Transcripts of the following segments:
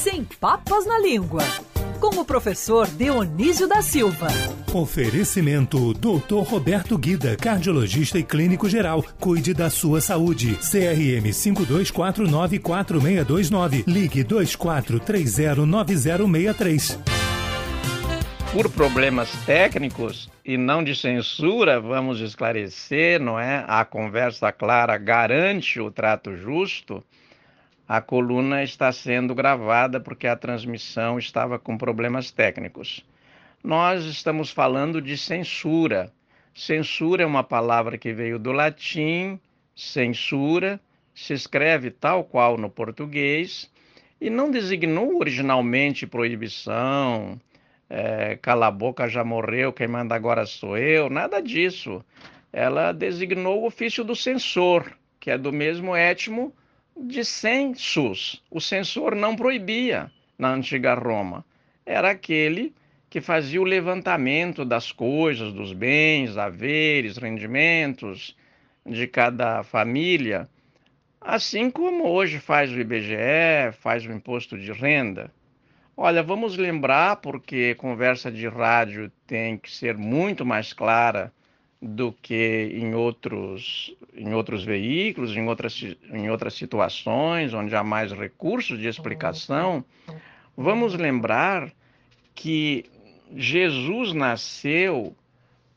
sem papas na língua, com o professor Dionísio da Silva. Oferecimento Dr. Roberto Guida, cardiologista e clínico geral. Cuide da sua saúde. CRM 52494629. Ligue 24309063. Por problemas técnicos e não de censura, vamos esclarecer, não é? A conversa clara garante o trato justo a coluna está sendo gravada porque a transmissão estava com problemas técnicos. Nós estamos falando de censura. Censura é uma palavra que veio do latim, censura, se escreve tal qual no português e não designou originalmente proibição, é, cala a boca já morreu, quem manda agora sou eu, nada disso. Ela designou o ofício do censor, que é do mesmo étimo de census. O censor não proibia na antiga Roma. Era aquele que fazia o levantamento das coisas, dos bens, haveres, rendimentos de cada família, assim como hoje faz o IBGE, faz o imposto de renda. Olha, vamos lembrar, porque conversa de rádio tem que ser muito mais clara do que em outros, em outros veículos, em outras, em outras situações, onde há mais recursos de explicação, vamos lembrar que Jesus nasceu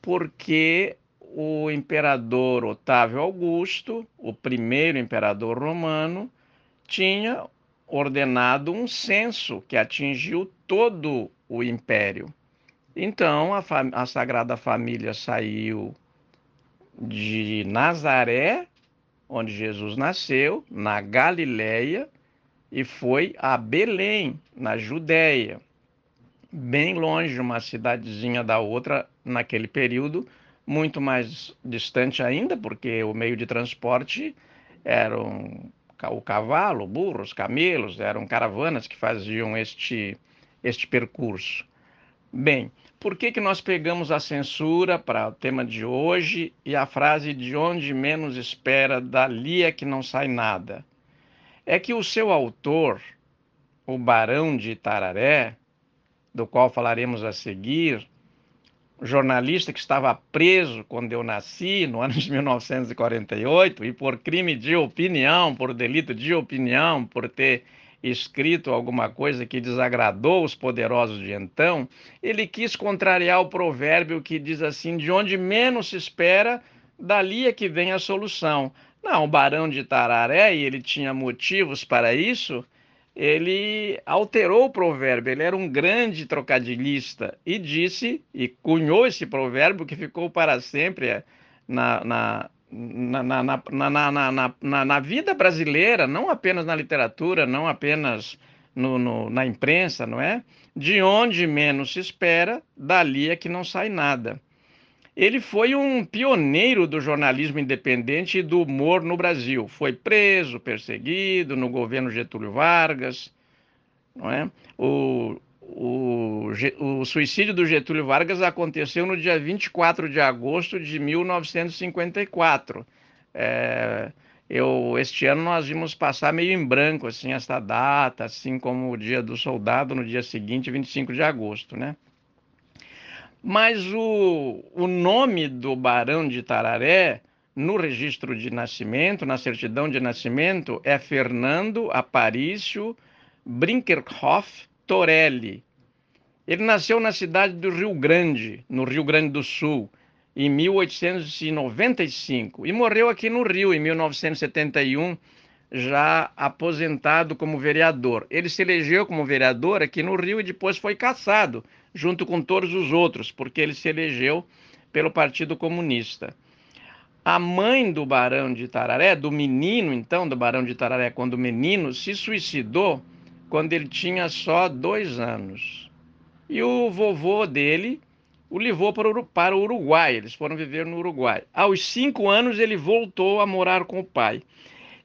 porque o imperador Otávio Augusto, o primeiro imperador romano, tinha ordenado um censo que atingiu todo o império. Então, a, a Sagrada Família saiu de Nazaré, onde Jesus nasceu, na Galileia, e foi a Belém, na Judéia, bem longe, uma cidadezinha da outra naquele período, muito mais distante ainda, porque o meio de transporte eram o cavalo, burros, camelos, eram caravanas que faziam este, este percurso. Bem, por que, que nós pegamos a censura para o tema de hoje e a frase de onde menos espera, dali é que não sai nada? É que o seu autor, o Barão de Itararé, do qual falaremos a seguir, jornalista que estava preso quando eu nasci, no ano de 1948, e por crime de opinião, por delito de opinião, por ter escrito alguma coisa que desagradou os poderosos de então, ele quis contrariar o provérbio que diz assim: de onde menos se espera, dali é que vem a solução. Não, o barão de Tararé, e ele tinha motivos para isso, ele alterou o provérbio, ele era um grande trocadilhista e disse, e cunhou esse provérbio que ficou para sempre na, na, na, na, na, na, na, vida brasileira, não apenas na literatura, não apenas no, no, na imprensa, não é? De onde menos se espera, dali é que não sai nada. Ele foi um pioneiro do jornalismo independente e do humor no Brasil. Foi preso, perseguido no governo Getúlio Vargas, não é? O, o, o, suicídio do Getúlio Vargas aconteceu no dia 24 de agosto de 1954. É, eu, este ano nós vimos passar meio em branco assim esta data, assim como o dia do soldado no dia seguinte, 25 de agosto, né? Mas o, o nome do Barão de Tararé no registro de nascimento, na certidão de nascimento, é Fernando Aparício Brinkerhoff Torelli. Ele nasceu na cidade do Rio Grande, no Rio Grande do Sul, em 1895 e morreu aqui no Rio em 1971, já aposentado como vereador. Ele se elegeu como vereador aqui no Rio e depois foi caçado, junto com todos os outros, porque ele se elegeu pelo Partido Comunista. A mãe do Barão de Tararé, do menino então, do Barão de Tararé, quando menino, se suicidou quando ele tinha só dois anos. E o vovô dele o levou para o Uruguai, eles foram viver no Uruguai. Aos cinco anos, ele voltou a morar com o pai.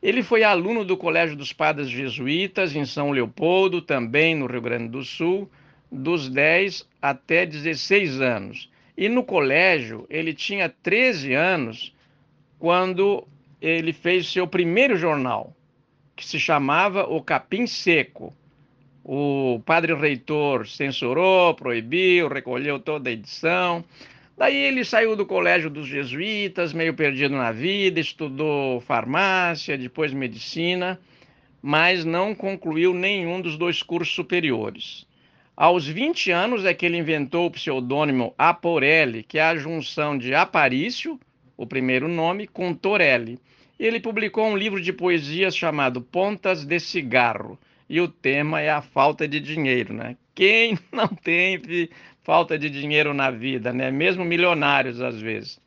Ele foi aluno do Colégio dos Padres Jesuítas, em São Leopoldo, também no Rio Grande do Sul, dos 10 até 16 anos. E no colégio, ele tinha 13 anos quando ele fez seu primeiro jornal, que se chamava O Capim Seco. O padre reitor censurou, proibiu, recolheu toda a edição. Daí ele saiu do colégio dos jesuítas, meio perdido na vida, estudou farmácia, depois medicina, mas não concluiu nenhum dos dois cursos superiores. Aos 20 anos é que ele inventou o pseudônimo Aporelli, que é a junção de Aparício, o primeiro nome, com Torelli. Ele publicou um livro de poesias chamado Pontas de Cigarro, e o tema é a falta de dinheiro, né? Quem não teve falta de dinheiro na vida, né? Mesmo milionários às vezes.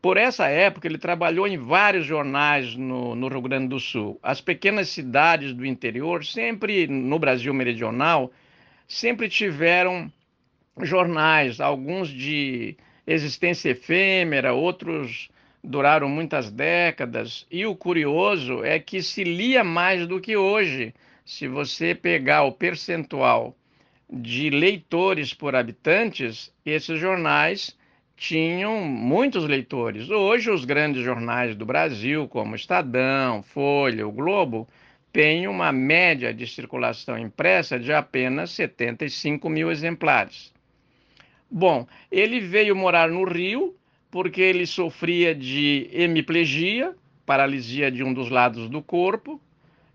Por essa época, ele trabalhou em vários jornais no, no, Rio Grande do Sul. As pequenas cidades do interior, sempre no Brasil meridional, sempre tiveram jornais, alguns de existência efêmera, outros duraram muitas décadas. E o curioso é que se lia mais do que hoje. Se você pegar o percentual de leitores por habitantes, esses jornais tinham muitos leitores. Hoje, os grandes jornais do Brasil, como Estadão, Folha, o Globo, tem uma média de circulação impressa de apenas 75 mil exemplares. Bom, ele veio morar no Rio porque ele sofria de hemiplegia, paralisia de um dos lados do corpo,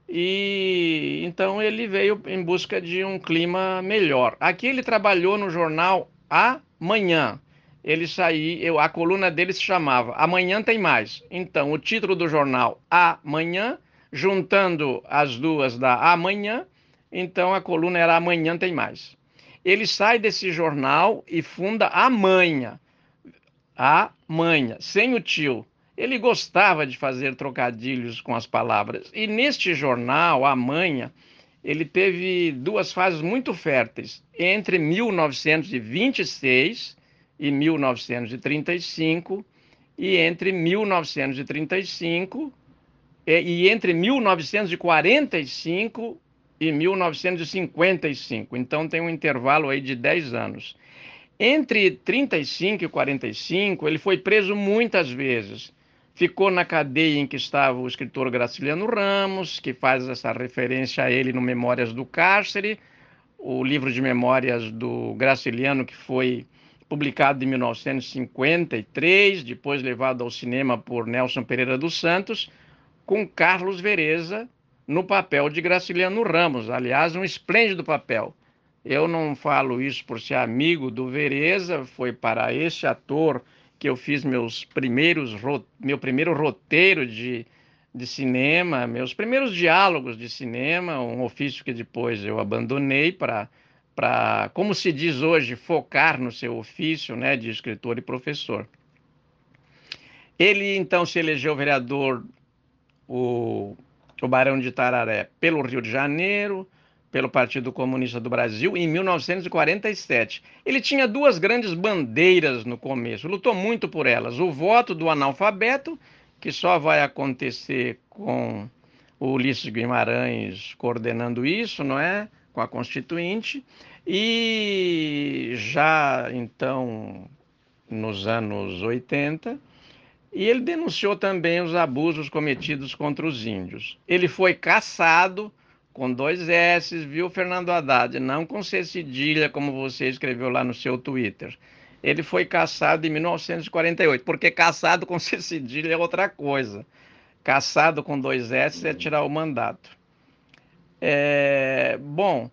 e então ele veio em busca de um clima melhor. Aqui ele trabalhou no jornal Amanhã. Ele saiu, a coluna dele se chamava Amanhã tem mais. Então, o título do jornal Amanhã juntando as duas da amanhã, então a coluna era amanhã tem mais. Ele sai desse jornal e funda Amanhã. Amanhã, sem o tio. Ele gostava de fazer trocadilhos com as palavras. E neste jornal, Amanhã, ele teve duas fases muito férteis. Entre 1926 e 1935, e entre 1935 e entre 1945 e 1955. Então tem um intervalo aí de 10 anos. Entre 35 e 45, ele foi preso muitas vezes. Ficou na cadeia em que estava o escritor Graciliano Ramos, que faz essa referência a ele no Memórias do Cárcere, o livro de memórias do Graciliano, que foi publicado em 1953, depois levado ao cinema por Nelson Pereira dos Santos com Carlos Vereza no papel de Graciliano Ramos. Aliás, um esplêndido papel. Eu não falo isso por ser amigo do Vereza, foi para esse ator que eu fiz meus primeiros meu primeiro roteiro de, de cinema, meus primeiros diálogos de cinema, um ofício que depois eu abandonei para para, como se diz hoje, focar no seu ofício, né, de escritor e professor. Ele então se elegeu vereador o, o Barão de Tararé pelo Rio de Janeiro, pelo Partido Comunista do Brasil, em 1947. Ele tinha duas grandes bandeiras no começo, lutou muito por elas: o voto do analfabeto, que só vai acontecer com o Ulisses Guimarães coordenando isso, não é? Com a Constituinte, e já então nos anos 80 e ele denunciou também os abusos cometidos contra os índios. Ele foi caçado com dois S, viu, Fernando Haddad? Não com C cedilha, como você escreveu lá no seu Twitter. Ele foi caçado em 1948, porque caçado com C cedilha é outra coisa. Caçado com dois S é tirar o mandato. É, bom,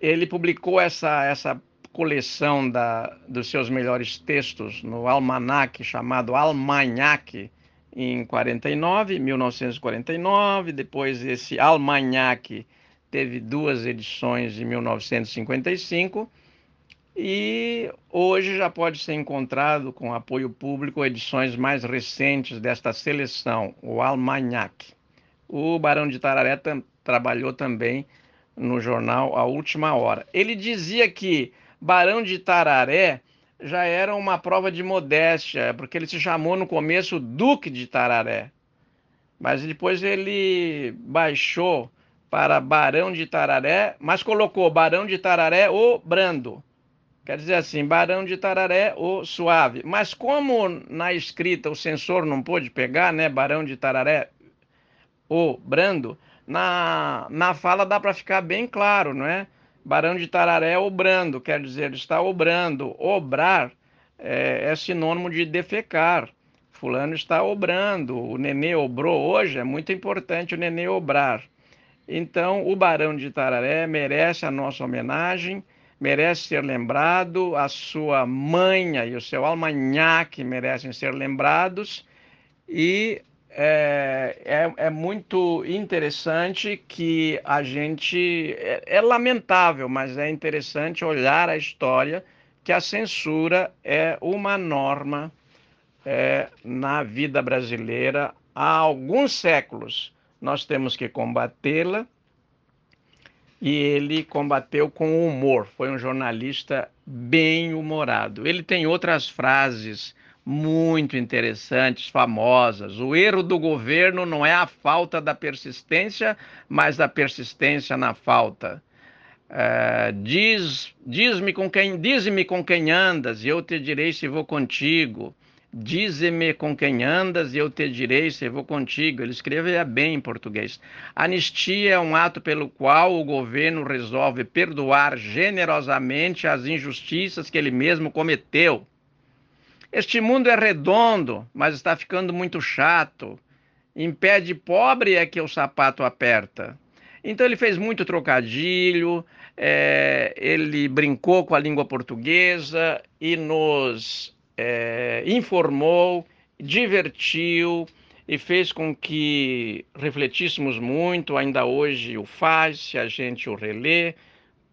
ele publicou essa, essa coleção da, dos seus melhores textos no almanac chamado Almanhac em 49, 1949. Depois esse Almanhac teve duas edições em 1955 e hoje já pode ser encontrado com apoio público edições mais recentes desta seleção, o Almanhac. O Barão de Tararé trabalhou também no jornal A Última Hora. Ele dizia que Barão de Tararé já era uma prova de modéstia, porque ele se chamou no começo Duque de Tararé. Mas depois ele baixou para Barão de Tararé, mas colocou Barão de Tararé o Brando. Quer dizer assim, Barão de Tararé o Suave. Mas como na escrita o censor não pôde pegar, né, Barão de Tararé o Brando, na, na fala dá para ficar bem claro, não é? Barão de Tararé obrando, quer dizer, está obrando. Obrar é, é sinônimo de defecar. Fulano está obrando, o nenê obrou hoje, é muito importante o nenê obrar. Então, o Barão de Tararé merece a nossa homenagem, merece ser lembrado, a sua manha e o seu almanhaque merecem ser lembrados, e é, é, é, muito interessante que a gente. É, é, lamentável, mas é interessante olhar a história que a censura é uma norma é, na vida brasileira há alguns séculos. Nós temos que combatê-la e ele combateu com humor. Foi um jornalista bem humorado. Ele tem outras frases muito interessantes, famosas. O erro do governo não é a falta da persistência, mas a persistência na falta. É, diz, diz-me com quem, diz-me com quem andas, e eu te direi se vou contigo. Dize-me com quem andas e eu te direi se vou contigo. Ele escreve bem em português. Anistia é um ato pelo qual o governo resolve perdoar generosamente as injustiças que ele mesmo cometeu. Este mundo é redondo, mas está ficando muito chato. Em pé de pobre é que o sapato aperta. Então ele fez muito trocadilho, é, ele brincou com a língua portuguesa e nos é, informou, divertiu e fez com que refletíssemos muito, ainda hoje o faz, se a gente o relê,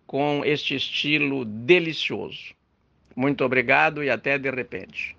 com este estilo delicioso. Muito obrigado e até de repente.